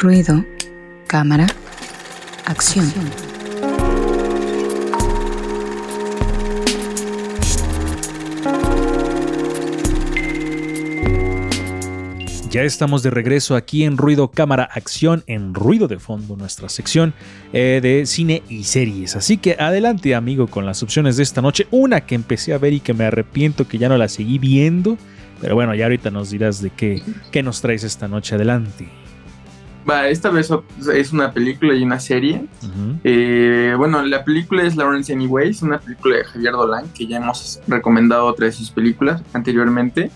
Ruido, cámara, acción. Ya estamos de regreso aquí en Ruido Cámara Acción, en Ruido de Fondo, nuestra sección eh, de cine y series. Así que adelante, amigo, con las opciones de esta noche. Una que empecé a ver y que me arrepiento que ya no la seguí viendo. Pero bueno, ya ahorita nos dirás de qué, qué nos traes esta noche. Adelante. Va, esta vez es una película y una serie. Eh, bueno, la película es Lawrence Anyways, una película de Javier Dolan, que ya hemos recomendado otra de sus películas anteriormente.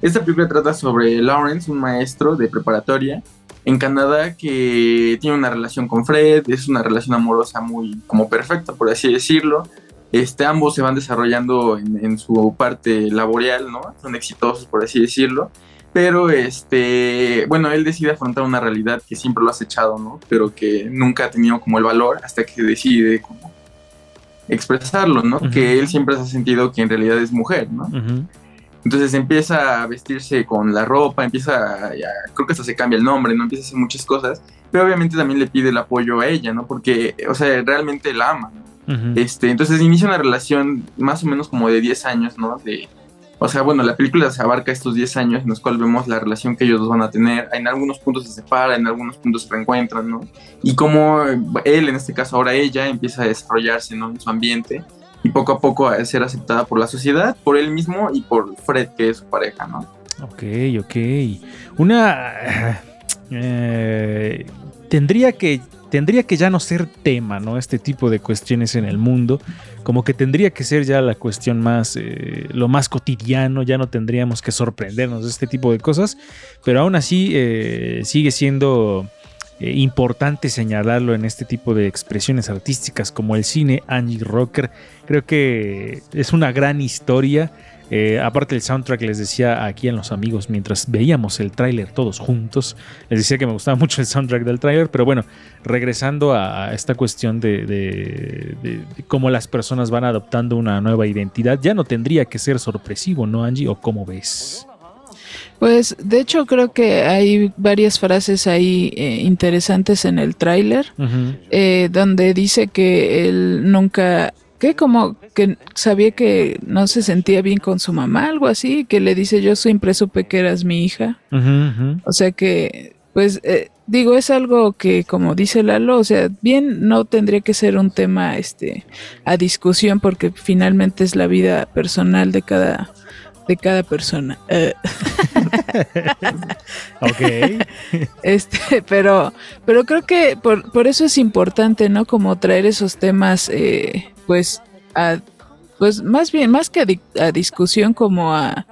Esta película trata sobre Lawrence, un maestro de preparatoria en Canadá que tiene una relación con Fred, es una relación amorosa muy como perfecta, por así decirlo. Este, ambos se van desarrollando en, su parte laboral, ¿no? Son exitosos, por así decirlo. Pero, este, bueno, él decide afrontar una realidad que siempre lo ha echado, ¿no? Pero que nunca ha tenido como el valor hasta que decide como expresarlo, ¿no? Que él siempre se ha sentido que en realidad es mujer, ¿no? Entonces empieza a vestirse con la ropa, empieza, a, creo que hasta se cambia el nombre, ¿no? Empieza a hacer muchas cosas, pero obviamente también le pide el apoyo a ella, ¿no? Porque, o sea, realmente la ama, ¿no? este, entonces inicia una relación más o menos como de 10 años, ¿no? De, o sea, bueno, la película se abarca estos 10 años en los cuales vemos la relación que ellos dos van a tener. En algunos puntos se separan, en algunos puntos se reencuentran, ¿no? Y cómo él, en este caso ahora ella, empieza a desarrollarse, ¿no? En su ambiente y poco a poco a ser aceptada por la sociedad, por él mismo y por Fred, que es su pareja, ¿no? Ok, ok. Una... Eh, tendría que tendría que ya no ser tema, ¿no? Este tipo de cuestiones en el mundo, como que tendría que ser ya la cuestión más, eh, lo más cotidiano, ya no tendríamos que sorprendernos de este tipo de cosas, pero aún así eh, sigue siendo eh, importante señalarlo en este tipo de expresiones artísticas como el cine. Angie Rocker, creo que es una gran historia. Eh, aparte del soundtrack, les decía aquí en los amigos, mientras veíamos el tráiler todos juntos, les decía que me gustaba mucho el soundtrack del tráiler, pero bueno, regresando a, esta cuestión de, de, cómo las personas van adoptando una nueva identidad, ya no tendría que ser sorpresivo, ¿no, Angie? ¿O cómo ves? Pues de hecho creo que hay varias frases ahí eh, interesantes en el tráiler, eh, donde dice que él nunca, que como que sabía que no se sentía bien con su mamá, algo así, que le dice yo siempre supe que eras mi hija. O sea que, pues eh, digo, es algo que como dice Lalo, o sea, bien no tendría que ser un tema este a discusión porque finalmente es la vida personal de cada de cada persona. Ok. Este, pero, pero creo que por, por, eso es importante, ¿no? Como traer esos temas, eh, pues, a, pues más bien, más que a, discusión, como a,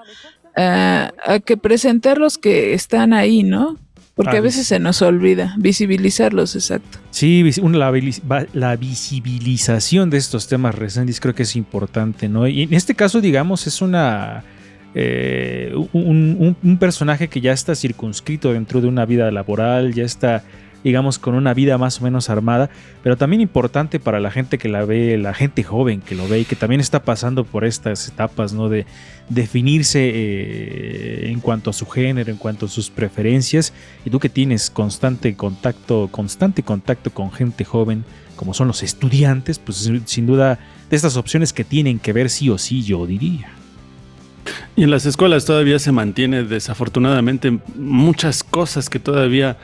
a, que presentar los que están ahí, ¿no? Porque a veces se nos olvida visibilizarlos, exacto. Sí, la, la, visibilización de estos temas recentes creo que es importante, ¿no? Y en este caso, digamos, es una eh, un, personaje que ya está circunscrito dentro de una vida laboral, ya está, digamos, con una vida más o menos armada, pero también importante para la gente que la ve, la gente joven que lo ve y que también está pasando por estas etapas, ¿no? De definirse eh, en cuanto a su género, en cuanto a sus preferencias, y tú que tienes constante contacto, constante contacto con gente joven, como son los estudiantes, pues sin duda de estas opciones que tienen que ver sí o sí, yo diría. Y en las escuelas todavía se mantiene desafortunadamente muchas cosas que todavía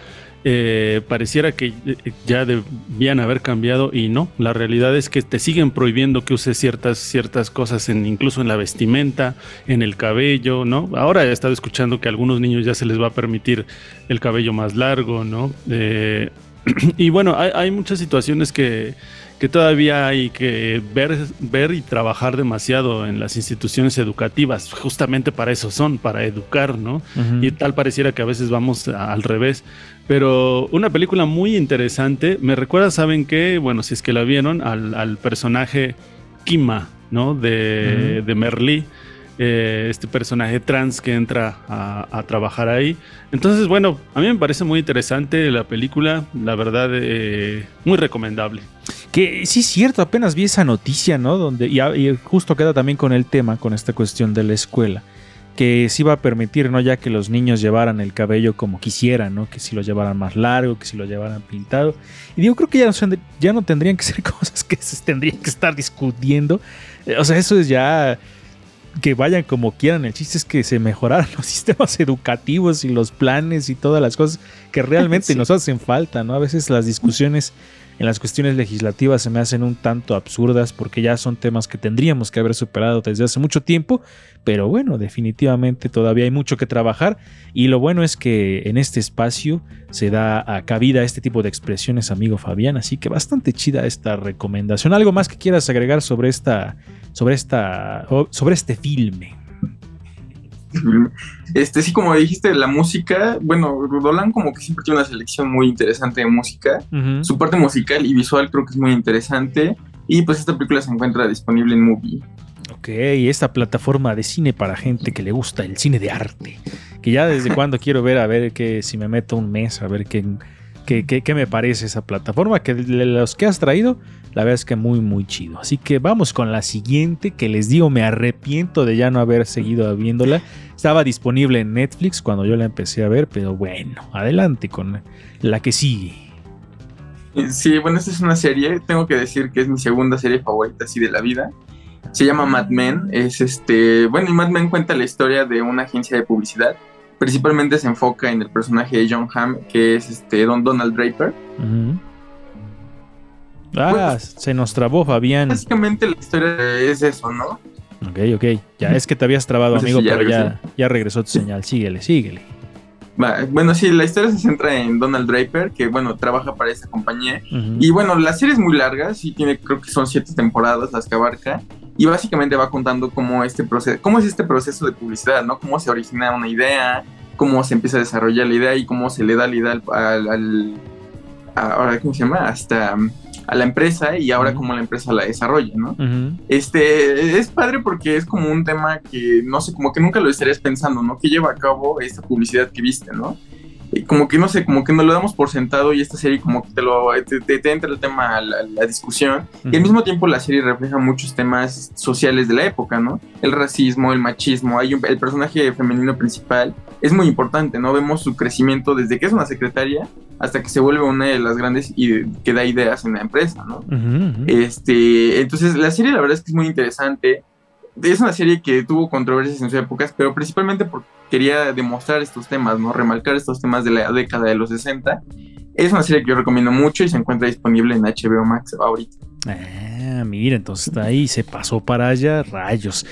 eh, pareciera que eh, ya debían haber cambiado y no. La realidad es que te siguen prohibiendo que uses ciertas, ciertas cosas, en, incluso en la vestimenta, en el cabello, ¿no? Ahora he estado escuchando que a algunos niños ya se les va a permitir el cabello más largo, ¿no? Eh, y bueno, hay muchas situaciones que que todavía hay que ver, ver y trabajar demasiado en las instituciones educativas. Justamente para eso son, para educar, ¿no? Y tal pareciera que a veces vamos al revés. Pero una película muy interesante. Me recuerda, ¿saben qué? Bueno, si es que la vieron, al, personaje Kima, ¿no? De, de Merlí. Eh, este personaje trans que entra a, trabajar ahí. Entonces, bueno, a mí me parece muy interesante la película, la verdad, eh, muy recomendable. Que sí es cierto, apenas vi esa noticia, ¿no? Donde, y, justo queda también con el tema, con esta cuestión de la escuela, que sí va a permitir, ¿no? Ya que los niños llevaran el cabello como quisieran, ¿no? Que si lo llevaran más largo, que si lo llevaran pintado. Y digo, creo que ya no, ya no tendrían que ser cosas que se tendrían que estar discutiendo. O sea, eso es ya que vayan como quieran. El chiste es que se mejoraran los sistemas educativos y los planes y todas las cosas que realmente nos hacen falta, ¿no? A veces las discusiones en las cuestiones legislativas se me hacen un tanto absurdas porque ya son temas que tendríamos que haber superado desde hace mucho tiempo, pero bueno, definitivamente todavía hay mucho que trabajar y lo bueno es que en este espacio se da a cabida este tipo de expresiones, amigo Fabián, así que bastante chida esta recomendación. ¿Algo más que quieras agregar sobre esta sobre esta sobre este filme? Este, sí, como dijiste, la música, bueno, Dolan como que siempre tiene una selección muy interesante de música. Su parte musical y visual creo que es muy interesante. Y pues esta película se encuentra disponible en Movie. Ok, esta plataforma de cine para gente que le gusta el cine de arte. Que ya desde cuando quiero ver, a ver que si me meto un mes, a ver qué, qué, me parece esa plataforma. Que los que has traído, la verdad es que muy, muy chido. Así que vamos con la siguiente, que les digo, me arrepiento de ya no haber seguido viéndola. Estaba disponible en Netflix cuando yo la empecé a ver, pero bueno, adelante con la que sigue. Sí, bueno, esta es una serie, tengo que decir que es mi segunda serie favorita así de la vida. Se llama Mad Men, es este, bueno, y Mad Men cuenta la historia de una agencia de publicidad. Principalmente se enfoca en el personaje de John Hamm, que es este Don Donald Draper. Ah, se nos trabó Fabián. Básicamente la historia es eso, ¿no? Ok, ok. Ya es que te habías trabado, amigo, pero ya, ya regresó tu señal. Síguele, síguele. bueno, sí, la historia se centra en Donald Draper, que bueno, trabaja para esta compañía. Y bueno, la serie es muy larga, sí tiene, creo que son siete temporadas las que abarca. Y básicamente va contando cómo este proceso, cómo es este proceso de publicidad, ¿no? Cómo se origina una idea, cómo se empieza a desarrollar la idea y cómo se le da la idea al, al ahora, ¿cómo se llama? Hasta a la empresa y ahora como la empresa la desarrolla, ¿no? Este, es padre porque es como un tema que, no sé, como que nunca lo estarías pensando, ¿no? Que lleva a cabo esta publicidad que viste, ¿no? Como que no sé, como que nos lo damos por sentado y esta serie como que te lo te, entra el tema a la, discusión y al mismo tiempo la serie refleja muchos temas sociales de la época, ¿no? El racismo, el machismo, hay el personaje femenino principal es muy importante, ¿no? Vemos su crecimiento desde que es una secretaria hasta que se vuelve una de las grandes y que da ideas en la empresa, ¿no? Este, entonces la serie la verdad es que es muy interesante. Es una serie que tuvo controversias en sus épocas, pero principalmente porque quería demostrar estos temas, ¿no? Remarcar estos temas de la década de los 60. Es una serie que yo recomiendo mucho y se encuentra disponible en HBO Max ahorita. Ah, mira, entonces ahí se pasó para allá, rayos.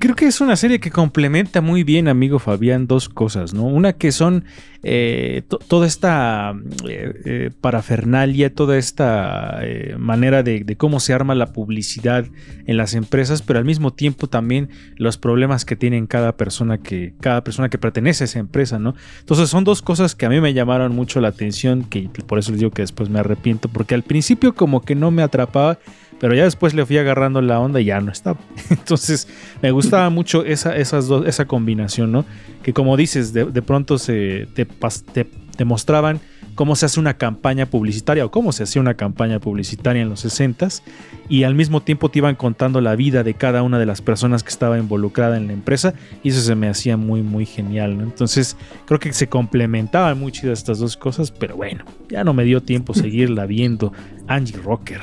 Creo que es una serie que complementa muy bien, amigo Fabián, dos cosas, ¿no? Una que son eh, toda esta eh, eh, parafernalia, toda esta manera de, cómo se arma la publicidad en las empresas, pero al mismo tiempo también los problemas que tienen cada persona que, cada persona que pertenece a esa empresa, ¿no? Entonces son dos cosas que a mí me llamaron mucho la atención, que por eso les digo que después me arrepiento, porque al principio como que no me atrapaba pero ya después le fui agarrando la onda y ya no estaba. Entonces me gustaba mucho esa, esa combinación, ¿no? Que como dices, de, pronto se te, te, mostraban cómo se hace una campaña publicitaria o cómo se hacía una campaña publicitaria en los 60s y al mismo tiempo te iban contando la vida de cada una de las personas que estaba involucrada en la empresa y eso se me hacía muy muy genial, ¿no? Entonces creo que se complementaban muy chidas estas dos cosas, pero bueno, ya no me dio tiempo seguirla viendo. Angie Rocker.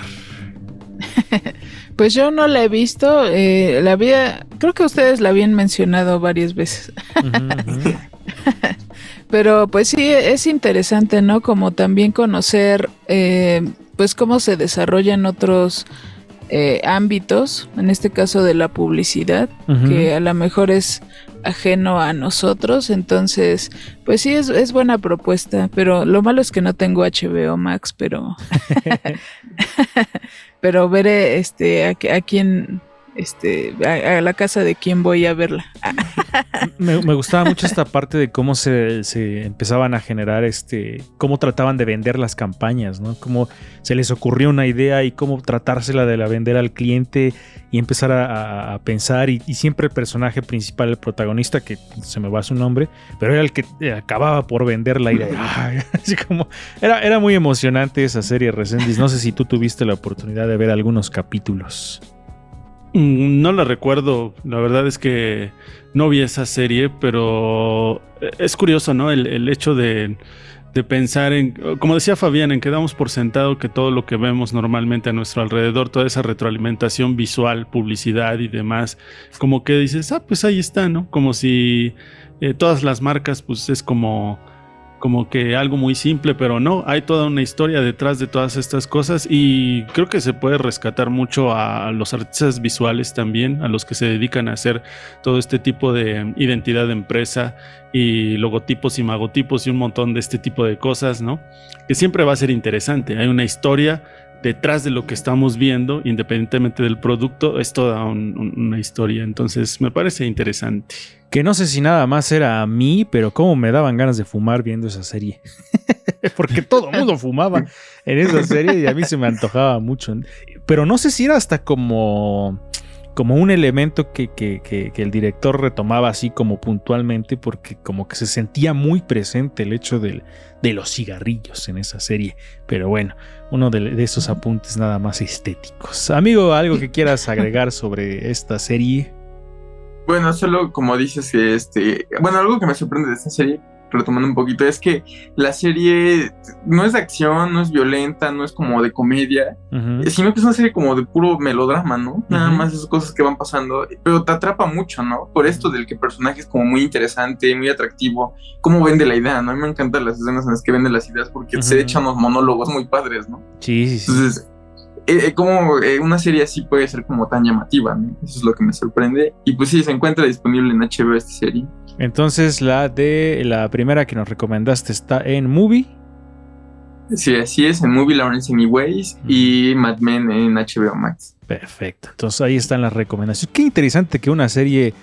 pues yo no la he visto, eh, la había, creo que ustedes la habían mencionado varias veces. Pero pues sí, es interesante, ¿no? Como también conocer, eh, pues cómo se desarrollan otros eh, ámbitos, en este caso de la publicidad, que a lo mejor es ajeno a nosotros, entonces, pues sí, es, es buena propuesta, pero lo malo es que no tengo HBO Max, pero... pero veré este a, a quién este, a, la casa de quién voy a verla. me, gustaba mucho esta parte de cómo se, empezaban a generar, este, cómo trataban de vender las campañas, ¿no? Cómo se les ocurrió una idea y cómo tratársela de la vender al cliente y empezar a, pensar. Y, siempre el personaje principal, el protagonista, que se me va su nombre, pero era el que eh, acababa por vender la idea. así como, era, era muy emocionante esa serie, Resendis. No sé si tú tuviste la oportunidad de ver algunos capítulos. Mm, no la recuerdo, la verdad es que no vi esa serie, pero es curioso, ¿no? El, hecho de, pensar en, como decía Fabián, en que damos por sentado que todo lo que vemos normalmente a nuestro alrededor, toda esa retroalimentación visual, publicidad y demás, como que dices, ah, pues ahí está, ¿no? Como si eh, todas las marcas, pues es como como que algo muy simple, pero no, hay toda una historia detrás de todas estas cosas y creo que se puede rescatar mucho a los artistas visuales también, a los que se dedican a hacer todo este tipo de identidad de empresa y logotipos y magotipos y un montón de este tipo de cosas, ¿no? Que siempre va a ser interesante, hay una historia detrás de lo que estamos viendo, independientemente del producto, es toda una historia. Entonces me parece interesante. Que no sé si nada más era a mí, pero cómo me daban ganas de fumar viendo esa serie. Porque todo mundo fumaba en esa serie y a mí se me antojaba mucho. Pero no sé si era hasta como como un elemento que, que, el director retomaba así como puntualmente porque como que se sentía muy presente el hecho del, de los cigarrillos en esa serie. Pero bueno, uno de, esos apuntes nada más estéticos. Amigo, ¿algo que quieras agregar sobre esta serie? Bueno, solo como dices que este, bueno, algo que me sorprende de esta serie retomando un poquito, es que la serie no es de acción, no es violenta, no es como de comedia, sino que es una serie como de puro melodrama, ¿no? Nada más esas cosas que van pasando, pero te atrapa mucho, ¿no? Por esto del que el personaje es como muy interesante, muy atractivo, cómo vende la idea, ¿no? A mí me encantan las escenas en las que vende las ideas porque se echan unos monólogos muy padres, ¿no? Sí, sí, sí. Entonces, eh, eh, como eh, una serie así puede ser como tan llamativa, ¿no? Eso es lo que me sorprende. Y pues sí, se encuentra disponible en HBO esta serie. Entonces la de la primera que nos recomendaste está en Movie. Sí, así es, en Movie Lawrence Anyways y Mad Men en HBO Max. Perfecto, entonces ahí están las recomendaciones. Qué interesante que una serie,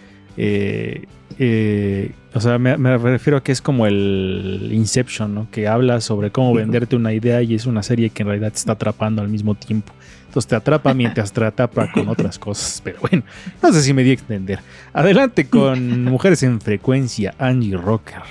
eh, eh, o sea, me, me, refiero a que es como el Inception, ¿no? Que habla sobre cómo venderte una idea y es una serie que en realidad te está atrapando al mismo tiempo. Entonces te atrapa mientras te atrapa con otras cosas. Pero bueno, no sé si me di a extender. Adelante con Mujeres en Frecuencia, Angie Rocker.